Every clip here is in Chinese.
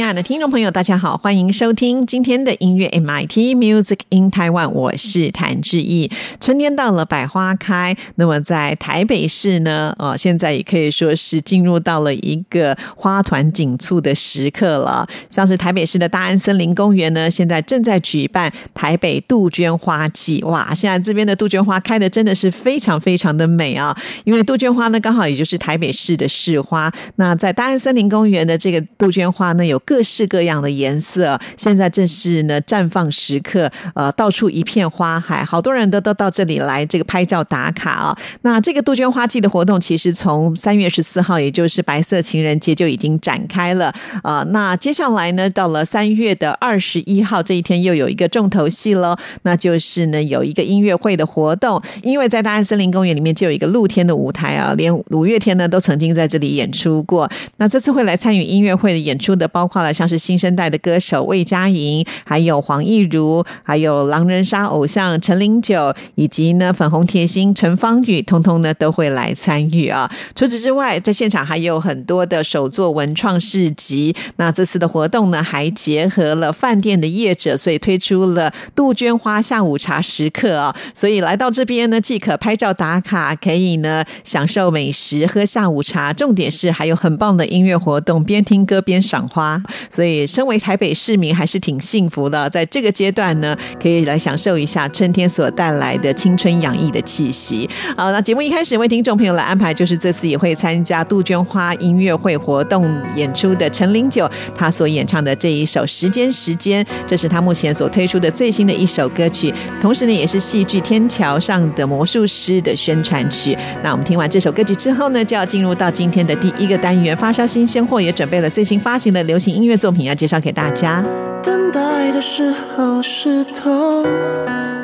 亲爱的听众朋友，大家好，欢迎收听今天的音乐 MIT Music in Taiwan，我是谭志毅。春天到了，百花开。那么在台北市呢，哦，现在也可以说是进入到了一个花团锦簇的时刻了。像是台北市的大安森林公园呢，现在正在举办台北杜鹃花季。哇，现在这边的杜鹃花开的真的是非常非常的美啊！因为杜鹃花呢，刚好也就是台北市的市花。那在大安森林公园的这个杜鹃花呢，有各式各样的颜色，现在正是呢绽放时刻，呃，到处一片花海，好多人都都到这里来这个拍照打卡啊。那这个杜鹃花季的活动，其实从三月十四号，也就是白色情人节就已经展开了啊。那接下来呢，到了三月的二十一号这一天，又有一个重头戏喽，那就是呢有一个音乐会的活动，因为在大安森林公园里面就有一个露天的舞台啊，连五月天呢都曾经在这里演出过。那这次会来参与音乐会的演出的，包括。了，像是新生代的歌手魏佳莹，还有黄义如，还有狼人杀偶像陈零九，以及呢粉红甜心陈芳宇，通通呢都会来参与啊。除此之外，在现场还有很多的手作文创市集。那这次的活动呢，还结合了饭店的业者，所以推出了杜鹃花下午茶时刻啊。所以来到这边呢，既可拍照打卡，可以呢享受美食、喝下午茶，重点是还有很棒的音乐活动，边听歌边赏花。所以，身为台北市民还是挺幸福的，在这个阶段呢，可以来享受一下春天所带来的青春洋溢的气息。好，那节目一开始为听众朋友来安排，就是这次也会参加杜鹃花音乐会活动演出的陈零九，他所演唱的这一首《时间时间》，这是他目前所推出的最新的一首歌曲，同时呢，也是戏剧《天桥上的魔术师》的宣传曲。那我们听完这首歌曲之后呢，就要进入到今天的第一个单元——发烧新鲜货，也准备了最新发行的流行音乐。作品要介绍给大家。等待的时候是痛，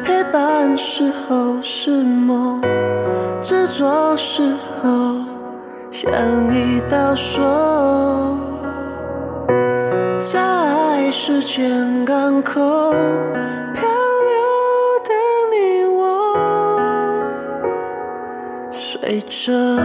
陪伴时候是梦，执着时候像一道锁，在时间港口漂流的你我，随着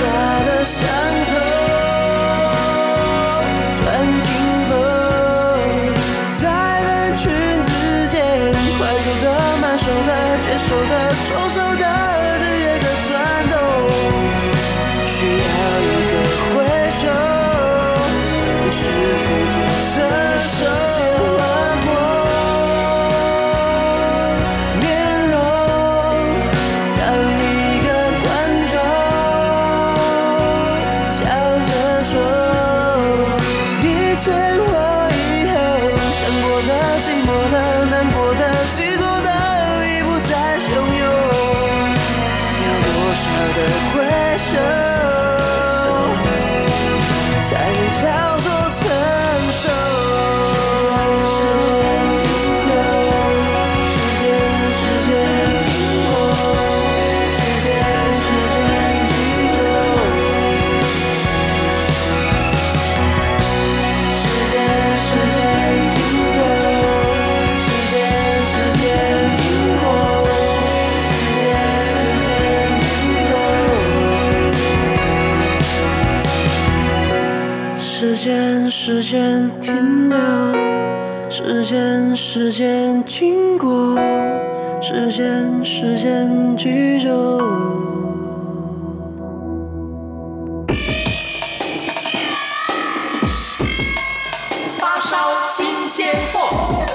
落下的伤时间停留，时间，时间经过，时间，时间居住。发烧新鲜货。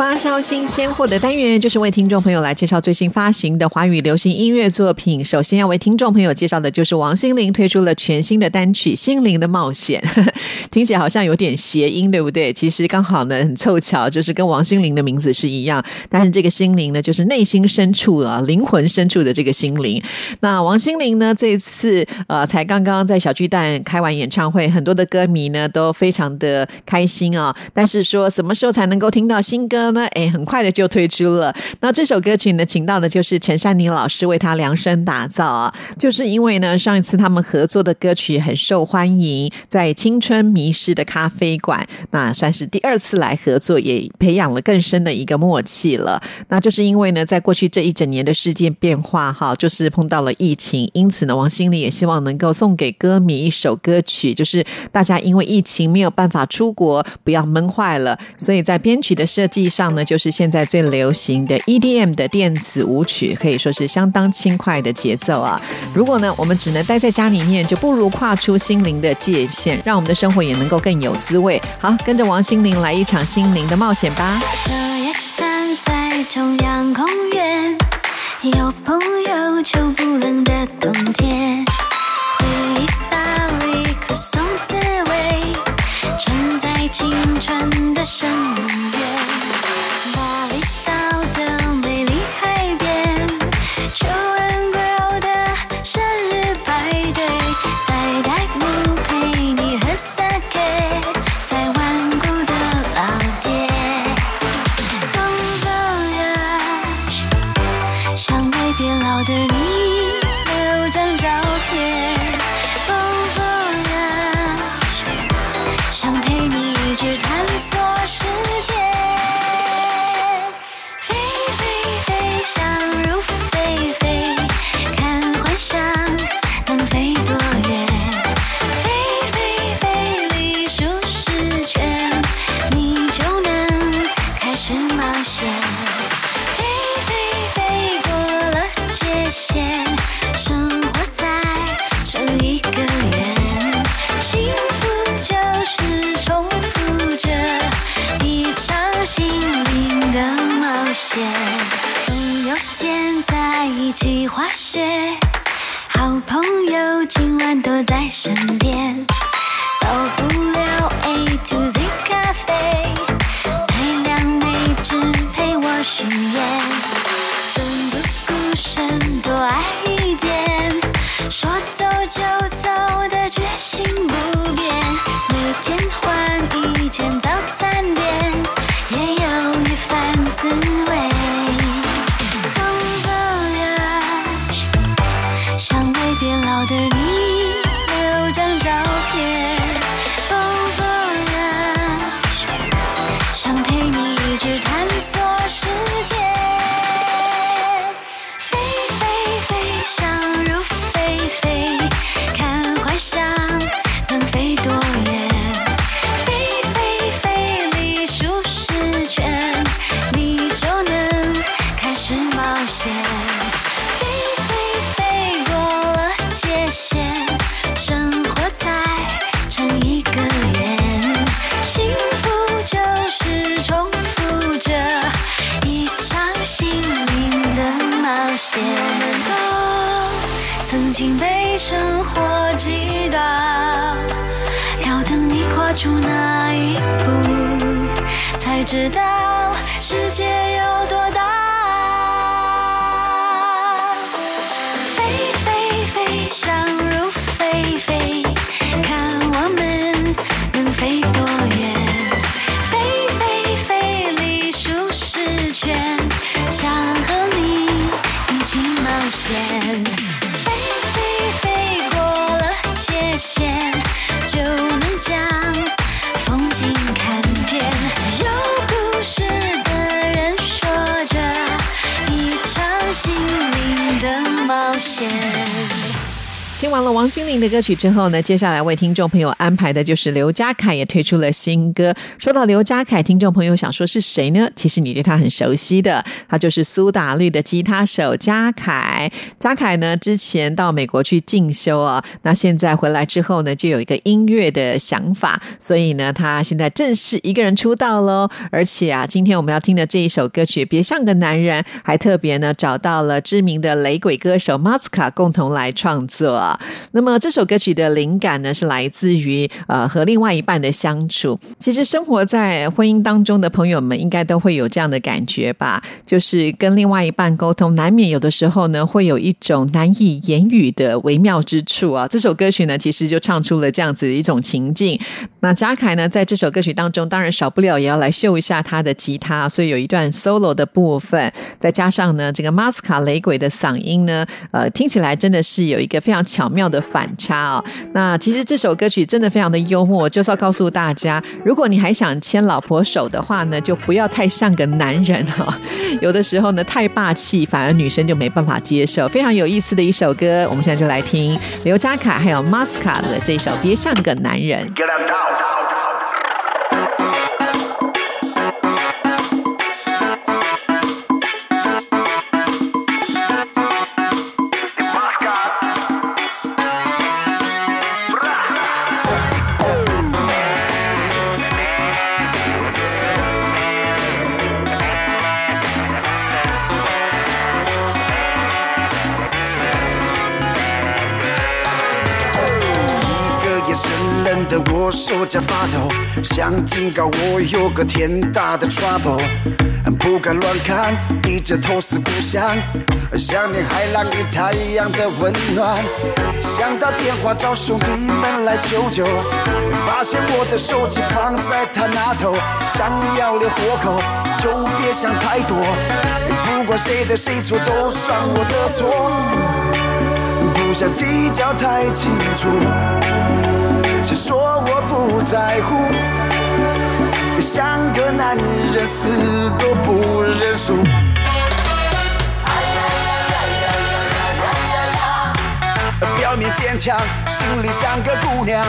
发烧新鲜货的单元，就是为听众朋友来介绍最新发行的华语流行音乐作品。首先要为听众朋友介绍的就是王心凌推出了全新的单曲《心灵的冒险》，听起来好像有点谐音，对不对？其实刚好呢，很凑巧，就是跟王心凌的名字是一样，但是这个心灵呢，就是内心深处啊，灵魂深处的这个心灵。那王心凌呢，这次呃，才刚刚在小巨蛋开完演唱会，很多的歌迷呢都非常的开心啊。但是说什么时候才能够听到新歌呢？哎，很快的就推出了。那这首歌曲呢，请到的就是陈珊妮老师为他量身打造啊。就是因为呢，上一次他们合作的歌曲很受欢迎，在青春迷失的咖啡馆，那算是第二次来合作，也培养了更深的一个默契了。那就是因为呢，在过去这一整年的事件变化哈，就是碰到了疫情，因此呢，王心凌也希望能够送给歌迷一首歌曲，就是大家因为疫情没有办法出国，不要闷坏了，所以在编曲的设计上上呢，就是现在最流行的 EDM 的电子舞曲，可以说是相当轻快的节奏啊。如果呢，我们只能待在家里面，就不如跨出心灵的界限，让我们的生活也能够更有滋味。好，跟着王心凌来一场心灵的冒险吧。在中央公园，有朋友就不冷的冬天，回忆把离可颂滋味，沉在青春的生命园，总有天在一起滑雪，好朋友今晚都在身边，到不了 A to Z 咖啡。太亮妹只陪我许愿，奋不顾身多爱一点，说走就走的决心不变，每天换一间早餐店，滋味。我们都曾经被生活击倒，要等你跨出那一步，才知道世界有多大。飞飞飞，想入非非，看我们。线。飞飞飞过了界限，就能将风景看遍。有故事的人说着一场心灵的冒险。听完了王心凌的歌曲之后呢，接下来为听众朋友安排的就是刘家凯也推出了新歌。说到刘家凯，听众朋友想说是谁呢？其实你对他很熟悉的，他就是苏打绿的吉他手家凯。家凯呢，之前到美国去进修啊，那现在回来之后呢，就有一个音乐的想法，所以呢，他现在正式一个人出道喽。而且啊，今天我们要听的这一首歌曲《别像个男人》，还特别呢找到了知名的雷鬼歌手 Masca 共同来创作。那么这首歌曲的灵感呢，是来自于呃和另外一半的相处。其实生活在婚姻当中的朋友们，应该都会有这样的感觉吧，就是跟另外一半沟通，难免有的时候呢，会有一种难以言语的微妙之处啊。这首歌曲呢，其实就唱出了这样子的一种情境。那贾凯呢，在这首歌曲当中，当然少不了也要来秀一下他的吉他，所以有一段 solo 的部分，再加上呢，这个马斯卡雷鬼的嗓音呢，呃，听起来真的是有一个非常强巧妙的反差哦。那其实这首歌曲真的非常的幽默，就是要告诉大家，如果你还想牵老婆手的话呢，就不要太像个男人哈、有的时候呢，太霸气，反而女生就没办法接受。非常有意思的一首歌，我们现在就来听刘嘉凯还有马斯卡的这首《别像个男人》。“手脚发抖，想警告我有个天大的 trouble，不敢乱看，低着头思故乡，想念海浪与太阳的温暖。想打电话找兄弟们来求救，发现我的手机放在他那头，想要留活口就别想太多，不管谁对谁错都算我的错。”不想计较太清楚，不在乎？像个男人，死都不认输。表面坚强，心里像个姑娘。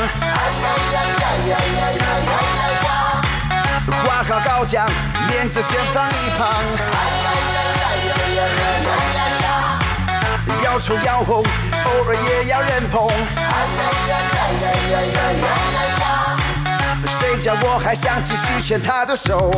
画好高墙，面子先放一旁。要丑要红，偶尔也要人捧。谁叫我还想继续牵她的手？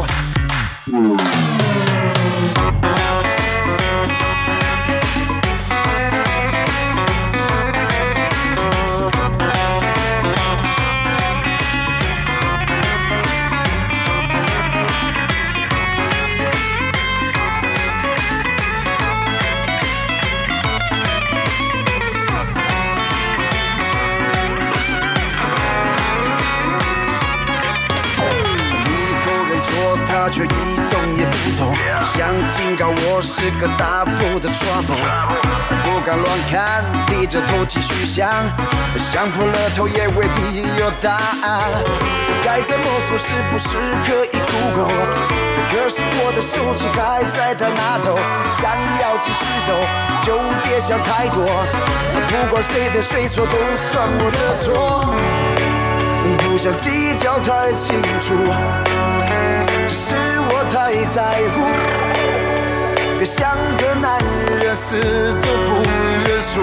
却一动也不动，想警告我是个大步的闯祸不敢乱看，低着头继续想，想破了头也未必有答案，该怎么做是不是可以 Google？可是我的手机还在他那头，想要继续走就别想太多，不管谁对谁错都算我的错。不想计较太清楚，太在乎。别像个男人，死都不认输。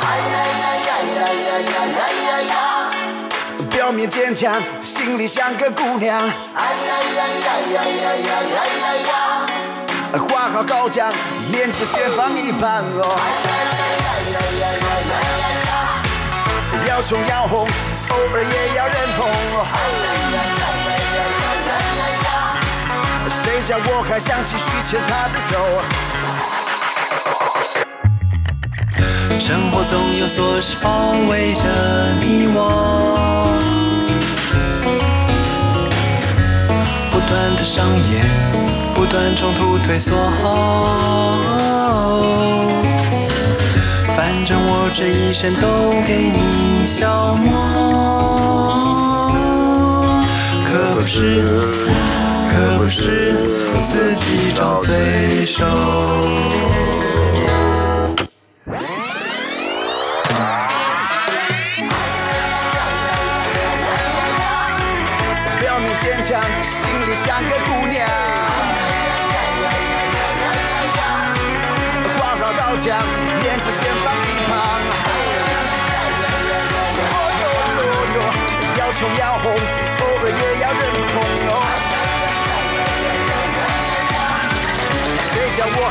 哎呀呀呀呀呀呀呀呀呀！表面坚强，心里像个姑娘。哎呀呀呀呀呀呀呀呀呀！画好高墙，面子先放一旁哦。哎呀呀呀要冲要红，偶尔也要认同。谁叫我还想继续牵她的手？生活总有琐事包围着你我，不断的上演，不断冲突退缩。反正我这一生都给你消磨，可不是，可不是自己找罪受。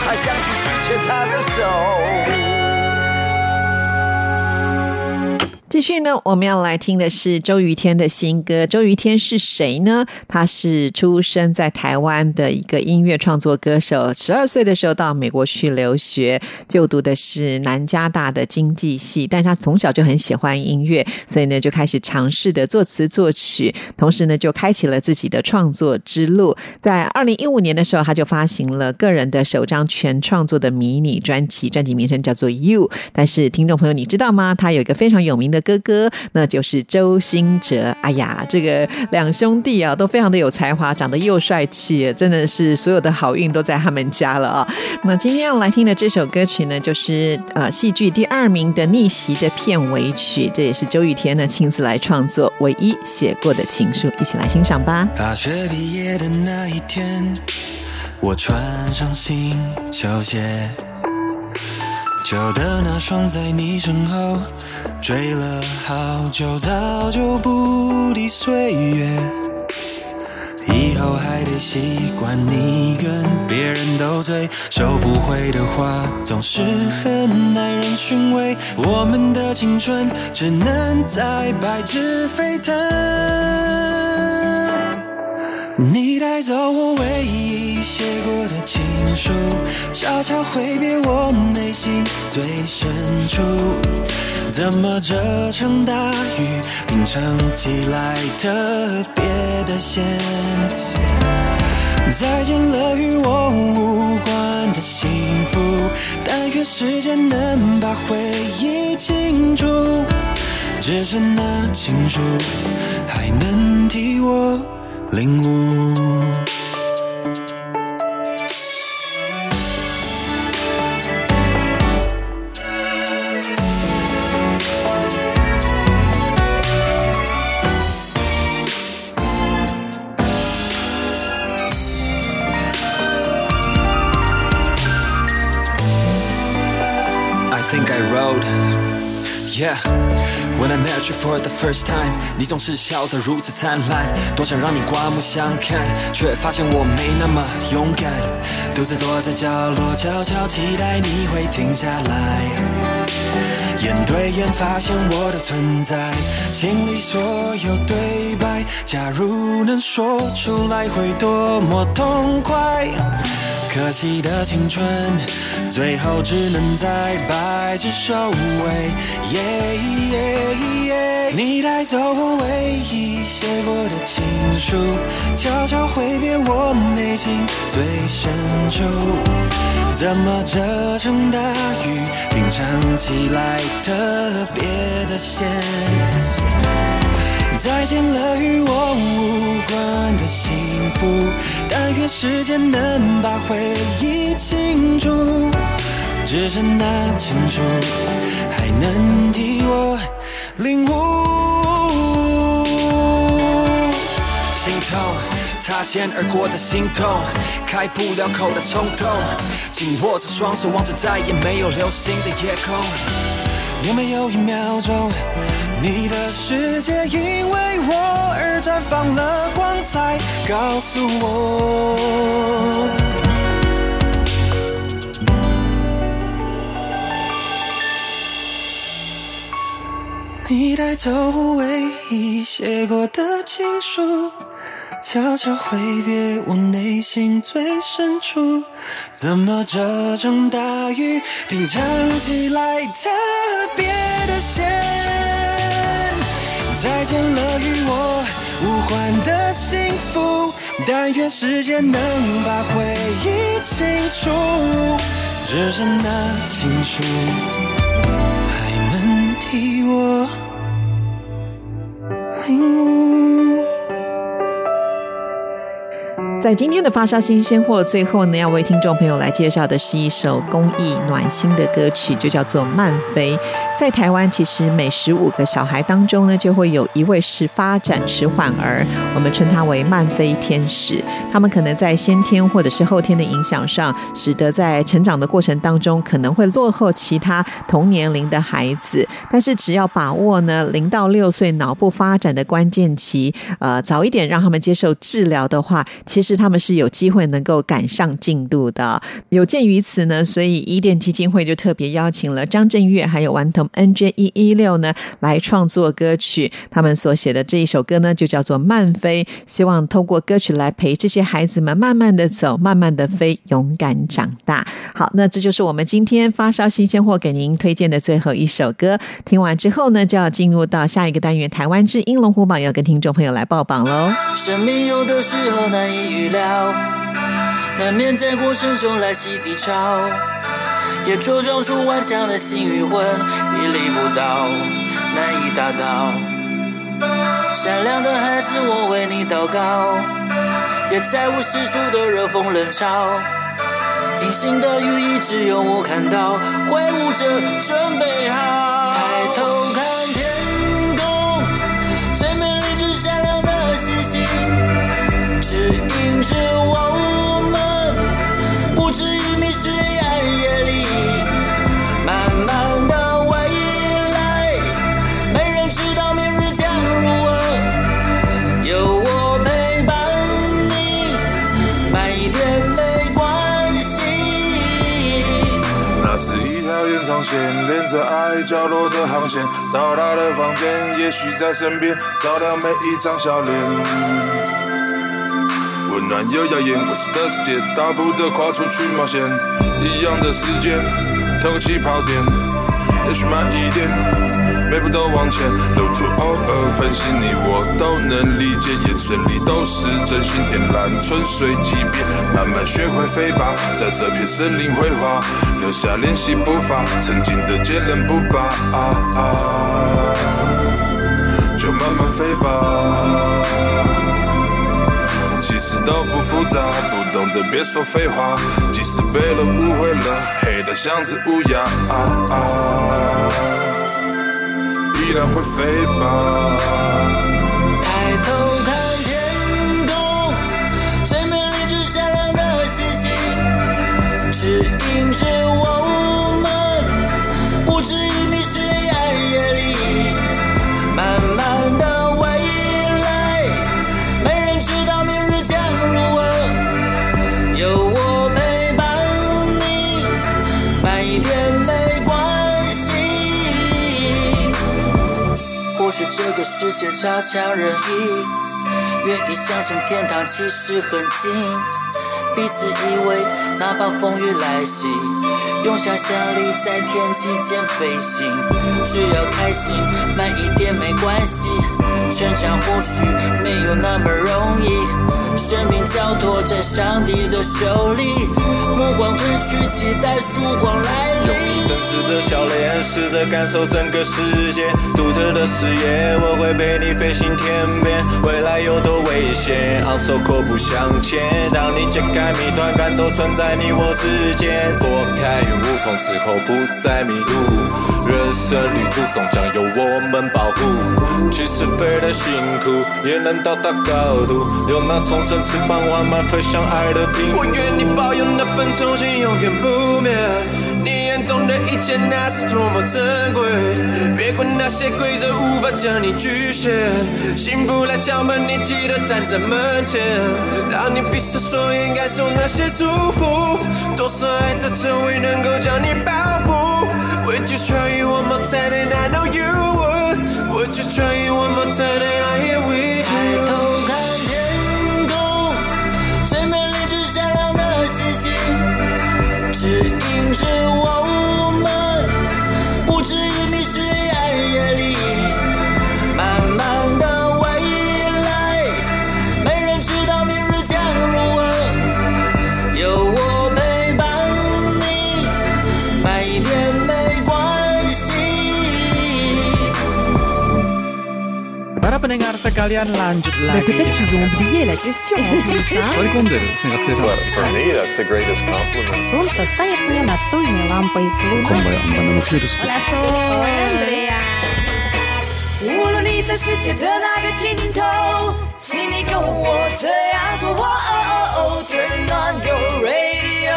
还想继续牵她的手？继续呢，我们要来听的是周瑜天的新歌。周瑜天是谁呢？他是出生在台湾的一个音乐创作歌手。十二岁的时候到美国去留学，就读的是南加大的经济系。但是他从小就很喜欢音乐，所以呢就开始尝试的作词作曲，同时呢就开启了自己的创作之路。在二零一五年的时候，他就发行了个人的首张全创作的迷你专辑，专辑名称叫做《You》。但是听众朋友，你知道吗？他有一个非常有名的哥哥，那就是周兴哲。哎呀，这个两兄弟啊，都非常的有才华，长得又帅气，真的是所有的好运都在他们家了啊。那今天要来听的这首歌曲呢，就是呃戏剧第二名的《逆袭》的片尾曲，这也是周雨天呢亲自来创作唯一写过的情书，一起来欣赏吧。大学毕业的那一天，我穿上新球鞋，旧的那双在你身后追了好久，早就不敌岁月。以后还得习惯你跟别人斗嘴，收不回的话总是很耐人寻味。我们的青春只能在白纸飞腾。你带走我唯一写过的情书，悄悄挥别我内心最深处。怎么这场大雨品尝起来特别的咸？再见了与我无关的幸福，但愿时间能把回忆清除。只剩那情书还能替我领悟。I think I wrote. Yeah, when I met you for the first time，你总是笑得如此灿烂，多想让你刮目相看，却发现我没那么勇敢，独自躲在角落，悄悄期待你会停下来。眼对眼发现我的存在，心里所有对白，假如能说出来会多么痛快。可惜的青春，最后只能在白纸收尾。耶耶耶！你带走我唯一写过的情书，悄悄挥别我内心最深处。怎么这场大雨品尝起来特别的咸？再见了与我无关的幸福，但愿时间能把回忆清除。只剩那情书还能替我领悟。心痛，擦肩而过的心痛，开不了口的冲动，紧握着双手，望着再也没有流星的夜空。有没有一秒钟，你的世界因为我而绽放了光彩？告诉我。你带走唯一写过的情书，悄悄挥别我内心最深处。怎么这场大雨品尝起来特别的咸？再见了与我无关的幸福，但愿时间能把回忆清除，只剩那情书还能替我领悟。在今天的发烧新鲜货，最后呢，要为听众朋友来介绍的是一首公益暖心的歌曲，就叫做《慢飞》。在台湾，其实每十五个小孩当中呢，就会有一位是发展迟缓儿，我们称他为慢飞天使。他们可能在先天或者是后天的影响上，使得在成长的过程当中可能会落后其他同年龄的孩子。但是只要把握呢零到六岁脑部发展的关键期，呃，早一点让他们接受治疗的话，其实他们是有机会能够赶上进度的。有鉴于此呢，所以伊甸基金会就特别邀请了张震岳还有顽童 NJ 一一六呢来创作歌曲。他们所写的这一首歌呢，就叫做《慢飞》，希望透过歌曲来陪这些孩子们慢慢的走，慢慢的飞，勇敢长大。好，那这就是我们今天发烧新鲜货给您推荐的最后一首歌。听完之后呢，就要进入到下一个单元——台湾之音龙虎榜，要跟听众朋友来报榜喽。生命有的时候难以预料，难免在过程中来袭低潮，也茁壮出顽强的心与魂，屹立不倒，难以达到。善良的孩子，我为你祷告，别再无世俗的热风冷嘲。隐形的羽翼只有我看到，挥舞着准备好。线，连着爱角落的航线。到达的房间，也许在身边，照亮每一张笑脸。温暖又耀眼，未知的世界，大步的跨出去冒险。一样的时间，同个起跑点，也许慢一点，每步都往前。路途偶尔分心，你我都能理解，眼神里都是真心。天蓝春水即便慢慢学会飞吧，在这片森林绘画，留下练习步伐，曾经的坚韧不拔。啊啊就慢慢飞吧。其实都不复杂，不懂的别说废话。即使被了误会了，黑的像只乌鸦，啊啊，依然会飞吧。世界差强人意，愿意相信天堂其实很近。彼此依偎，哪怕风雨来袭，用想象力在天际间飞行。只要开心，慢一点没关系。成长或许没有那么容易，生命交托在上帝的手里。目光褪去，期待曙光来临用你。真实的笑脸，试着感受整个世界，独特的视野，我会陪你飞行天边。未来有多危险，昂首阔步向前。当你解开谜团，感都存在你我之间。拨开雾，从此后不再迷路。人生旅途终将由我们保护。即使飞得辛苦，也能到达高度。有那重生翅膀，缓慢飞向爱的平我愿你保有那份憧憬，永远不灭。眼中的一切，那是多么珍贵。别管那些规则无法将你局限，幸福来敲门，你记得站在门前。当你闭上双眼，感受那些祝福，多少爱在周围能够将你保护。Would you try one more time and I know you would? Would you try one more time and I hear we. sekalian lanjut Mais lagi. peut-être qu'ils ont oublié la question en plus, hein Sorry singkat cerita. For me, that's the greatest compliment. Солнце станет мне настольной лампой. Hola, Sol. Andrea. 无论你在世界的哪个尽头，请你跟我这样做。哦哦哦，Turn on your radio，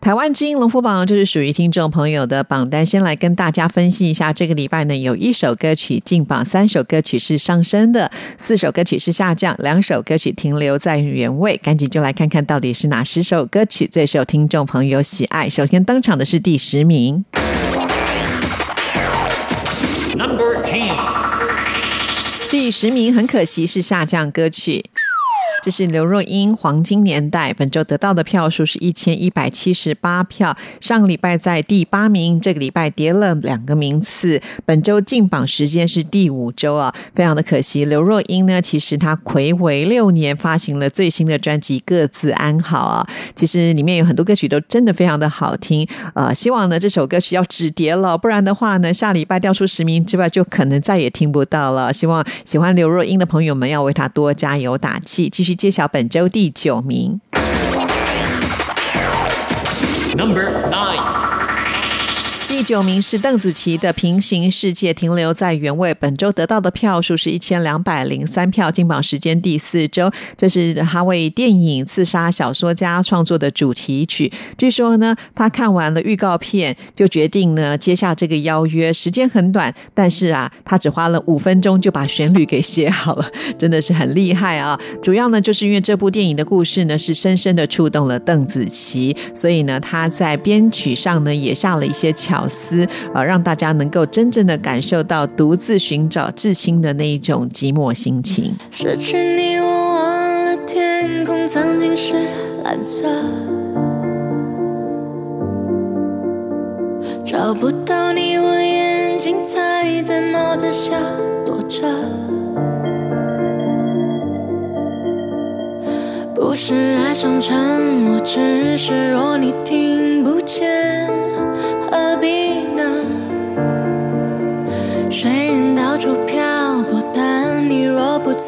台湾之音龙虎榜就是属于听众朋友的榜单，先来跟大家分析一下。这个礼拜呢，有一首歌曲进榜，三首歌曲是上升的，四首歌曲是下降，两首歌曲停留在原位。赶紧就来看看到底是哪十首歌曲最受听众朋友喜爱。首先登场的是第十名，Number Ten，第十名很可惜是下降歌曲。这是刘若英《黄金年代》，本周得到的票数是一千一百七十八票，上个礼拜在第八名，这个礼拜跌了两个名次。本周进榜时间是第五周啊，非常的可惜。刘若英呢，其实她暌违六年发行了最新的专辑《各自安好》啊，其实里面有很多歌曲都真的非常的好听。呃，希望呢这首歌曲要止跌了，不然的话呢，下礼拜掉出十名之外，就可能再也听不到了。希望喜欢刘若英的朋友们要为她多加油打气，继续揭晓本周第九名。Number nine 第九名是邓紫棋的《平行世界》，停留在原位。本周得到的票数是一千两百零三票，进榜时间第四周。这是他为电影《刺杀小说家》创作的主题曲。据说呢，他看完了预告片，就决定呢接下这个邀约。时间很短，但是啊，他只花了五分钟就把旋律给写好了，真的是很厉害啊！主要呢，就是因为这部电影的故事呢，是深深的触动了邓紫棋，所以呢，他在编曲上呢也下了一些巧思，呃，让大家能够真正的感受到独自寻找至亲的那一种寂寞心情。失去你，我忘了天空曾经是蓝色，找不到你，我眼睛才在帽子下躲着。不是爱上沉默，只是若你听不见，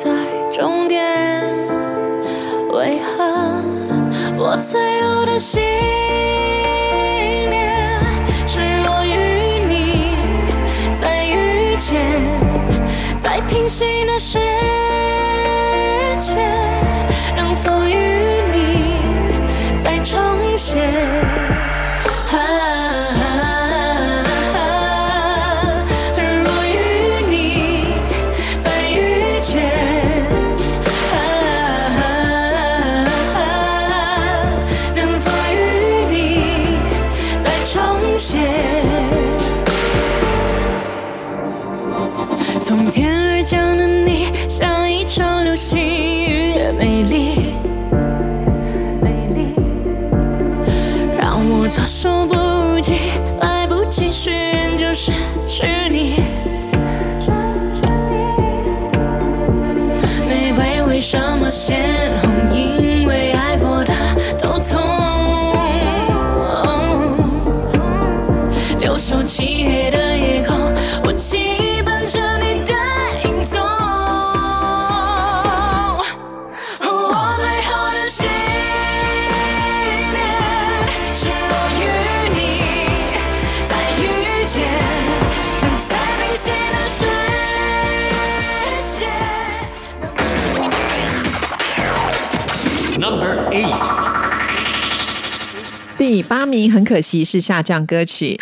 在终点，为何我最后的信念是若与你再遇见，在平行的世界，措手不及，来不及许愿就失去你。玫瑰为什么鲜名很可惜是下降歌曲。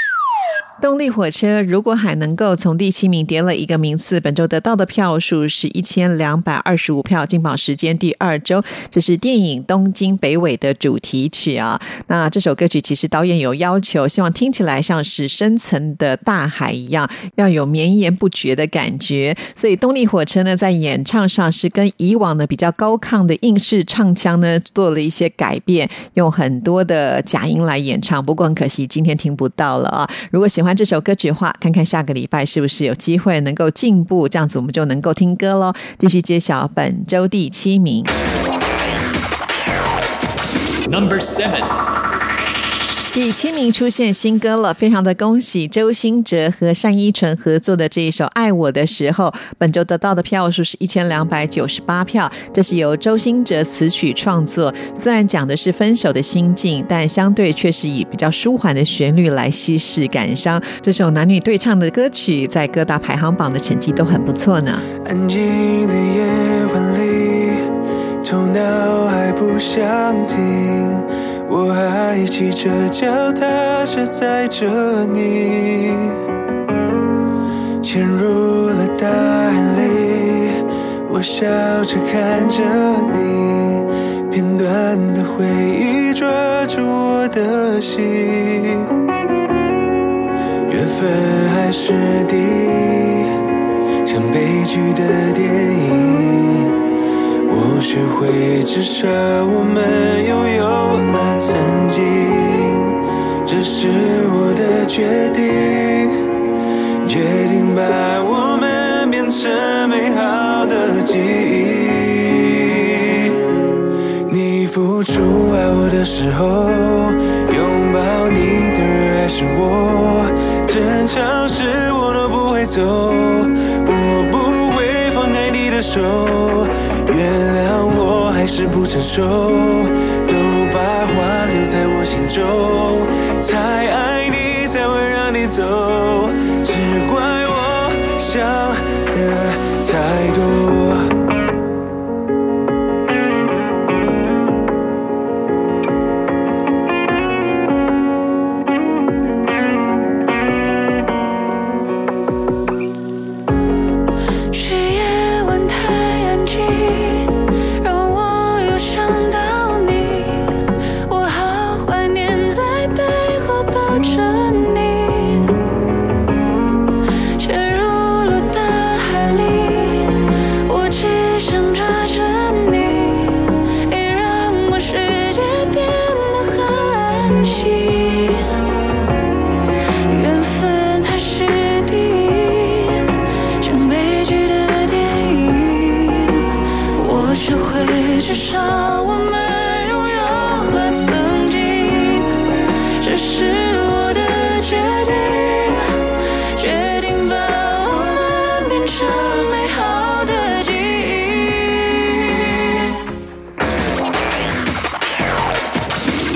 动力火车如果还能够从第七名跌了一个名次，本周得到的票数是一千两百二十五票，进榜时间第二周。这是电影《东京北纬》的主题曲啊。那这首歌曲其实导演有要求，希望听起来像是深层的大海一样，要有绵延不绝的感觉。所以动力火车呢，在演唱上是跟以往的比较高亢的硬式唱腔呢做了一些改变，用很多的假音来演唱。不过很可惜，今天听不到了啊。如果喜欢这首歌曲的话，看看下个礼拜是不是有机会能够进步，这样子我们就能够听歌喽。继续揭晓本周第七名。Number Seven 第七名出现新歌了，非常的恭喜周兴哲和单依纯合作的这一首《爱我的时候》，本周得到的票数是一千两百九十八票。这是由周兴哲词曲创作，虽然讲的是分手的心境，但相对却是以比较舒缓的旋律来稀释感伤。这首男女对唱的歌曲，在各大排行榜的成绩都很不错呢。安静的夜晚里，头脑还不想停，我还骑着脚踏车载着你，潜入了大海里，我笑着看着你，片段的回忆抓住我的心，缘分还是敌。像悲剧的电影，学会至少我们拥有了曾经，这是我的决定，决定把我们变成美好的记忆。你付出爱我的时候，拥抱你的人还是我，争吵时我都不会走，不手，原谅我还是不成熟，都把话留在我心中，太爱你才会让你走，只怪我想的太多。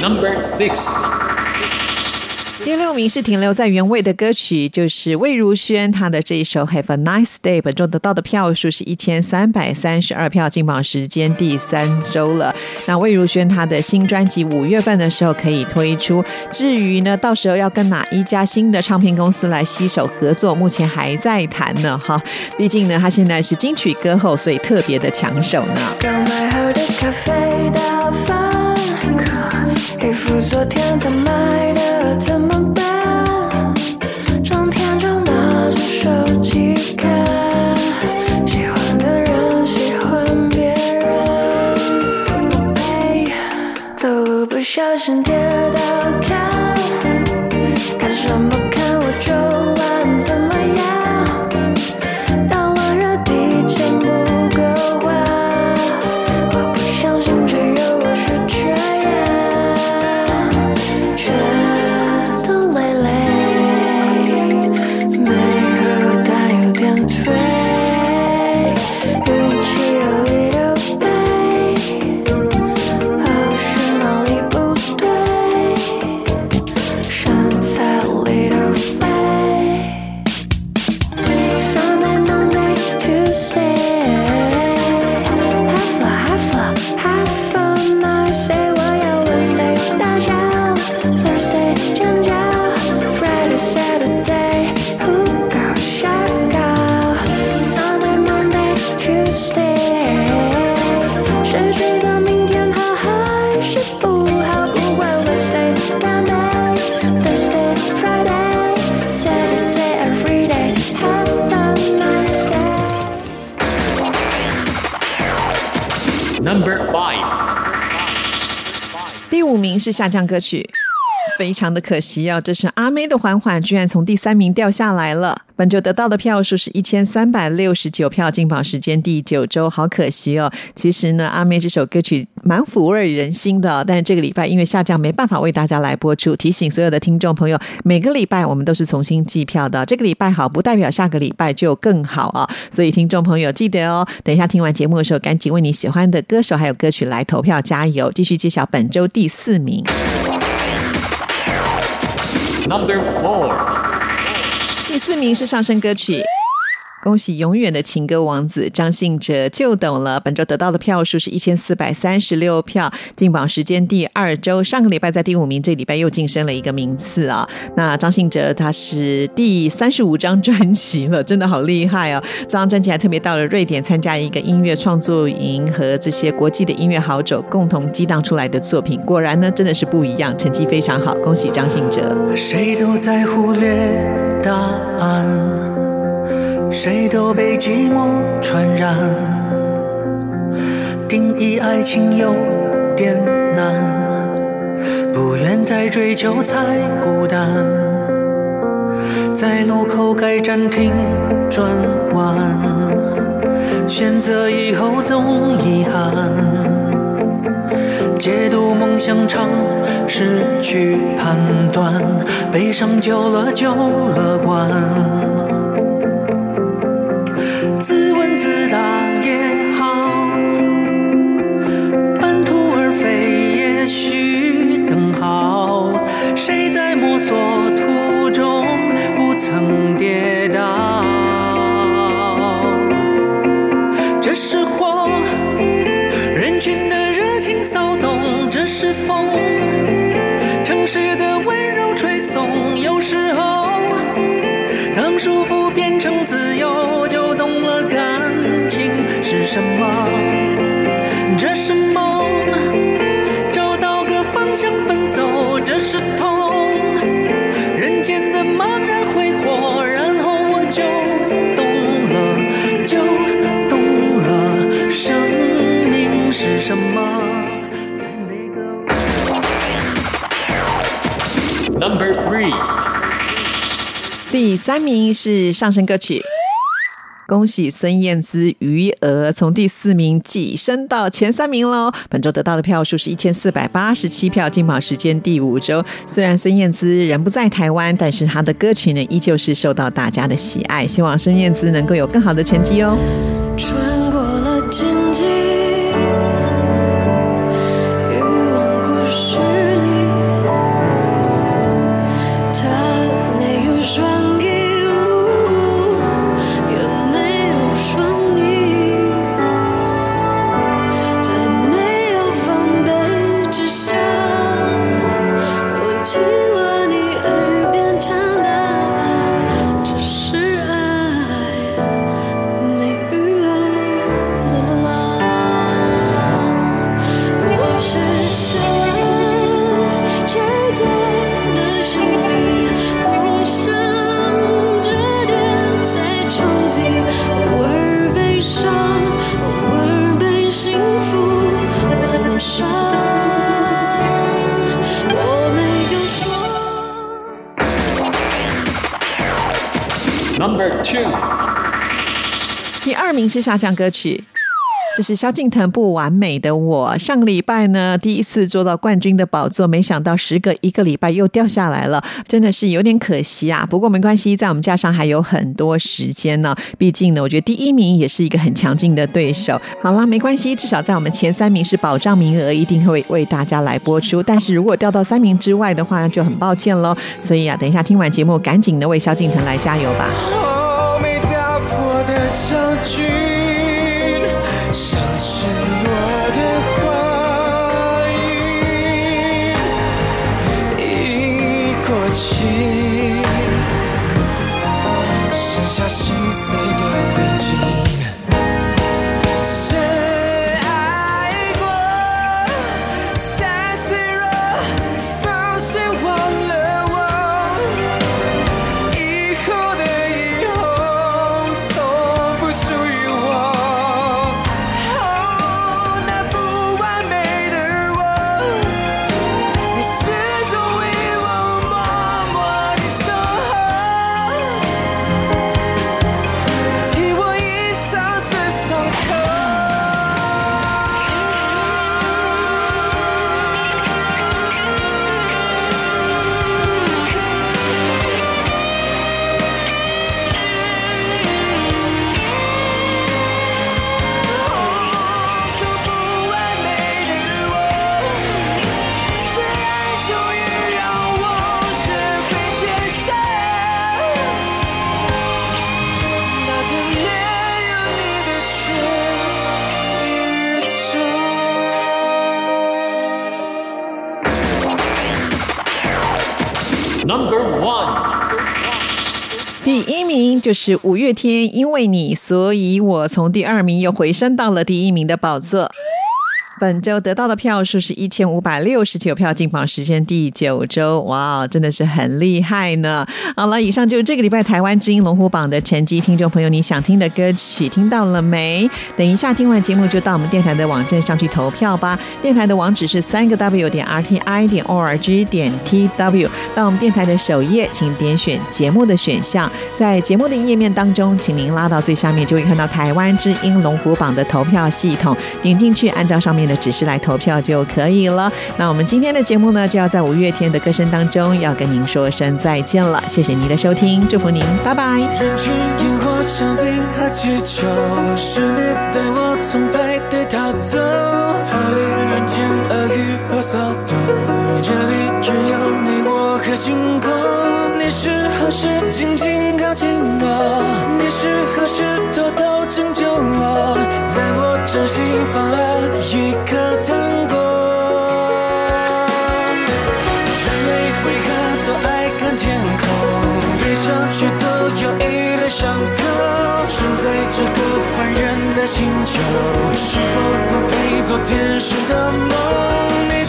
Number 6. 第六名是停留在原位的歌曲，就是魏如萱她的这一首《Have a Nice Day》，本周得到的票数是一千三百三十二票，进榜时间第三周了。那魏如萱她的新专辑五月份的时候可以推出，至于呢，到时候要跟哪一家新的唱片公司来携手合作，目前还在谈呢。哈，毕竟呢，她现在是金曲歌后，所以特别的抢手呢。衣服昨天才买的怎么办？整天就拿着手机看，喜欢的人喜欢别人，走路不小心跌倒是下降歌曲。非常的可惜哦，这是阿妹的《缓缓》，居然从第三名掉下来了。本周得到的票数是一千三百六十九票，进榜时间第九周，好可惜哦。其实呢，阿妹这首歌曲蛮抚慰人心的，但是这个礼拜因为下降，没办法为大家来播出。提醒所有的听众朋友，每个礼拜我们都是重新计票的，这个礼拜好，不代表下个礼拜就更好啊。所以听众朋友记得哦，等一下听完节目的时候，赶紧为你喜欢的歌手还有歌曲来投票加油。继续揭晓本周第四名。Number four. 四名是上升歌曲。恭喜永远的情歌王子张信哲就懂了。本周得到的票数是一千四百三十六票，进榜时间第二周。上个礼拜在第五名，这礼拜又晋升了一个名次啊。那张信哲他是第三十五张专辑了，真的好厉害哦！这张专辑还特别到了瑞典参加一个音乐创作营，和这些国际的音乐好手共同激荡出来的作品，果然呢真的是不一样，成绩非常好。恭喜张信哲！谁都在忽略答案。谁都被寂寞传染，定义爱情有点难，不愿再追求才孤单，在路口该暂停转弯，选择以后总遗憾，解读梦想场失去判断，悲伤久了就乐观。风，城市的温柔吹送。有时候，第三名是上升歌曲。恭喜孙燕姿《余额》从第四名跻身到前三名喽！本周得到的票数是一千四百八十七票，金榜时间第五周。虽然孙燕姿人不在台湾，但是她的歌曲呢，依旧是受到大家的喜爱。希望孙燕姿能够有更好的成绩哦。是下降歌曲。这是萧敬腾不完美的我。上个礼拜呢，第一次做到冠军的宝座，没想到时隔一个礼拜又掉下来了，真的是有点可惜啊。不过没关系，在我们架上还有很多时间呢。毕竟呢，我觉得第一名也是一个很强劲的对手。好啦，没关系，至少在我们前三名是保障名额，一定会为大家来播出。但是如果掉到三名之外的话，那就很抱歉喽。所以啊，等一下听完节目，赶紧的为萧敬腾来加油吧。就是五月天，因为你，所以我从第二名又回升到了第一名的宝座。本周得到的票数是一千五百六十九票，进榜时间第九周，哇，真的是很厉害呢！好了，以上就是这个礼拜台湾之音龙虎榜的成绩。听众朋友，你想听的歌曲听到了没？等一下听完节目就到我们电台的网站上去投票吧。电台的网址是三个 W 点 R T I 点 O R G 点 T W。到我们电台的首页，请点选节目的选项，在节目的页面当中，请您拉到最下面，就会看到台湾之音龙虎榜的投票系统，点进去，按照上面的指示来投票就可以了。那我们今天的节目呢，就要在五月天的歌声当中，要跟您说声再见了。谢谢您的收听，祝福您，拜拜。人群烟火、香槟和气球，是你带我从派对逃走，逃离人间恶语和骚动。这里只有你我和星空。你是何时轻轻靠近我？你是何时偷偷拯救我？在我真心放了一颗糖果。人类为何都爱看天空？闭上去都有一堆伤口。生在这个凡人的星球，是否不配做天使的梦？你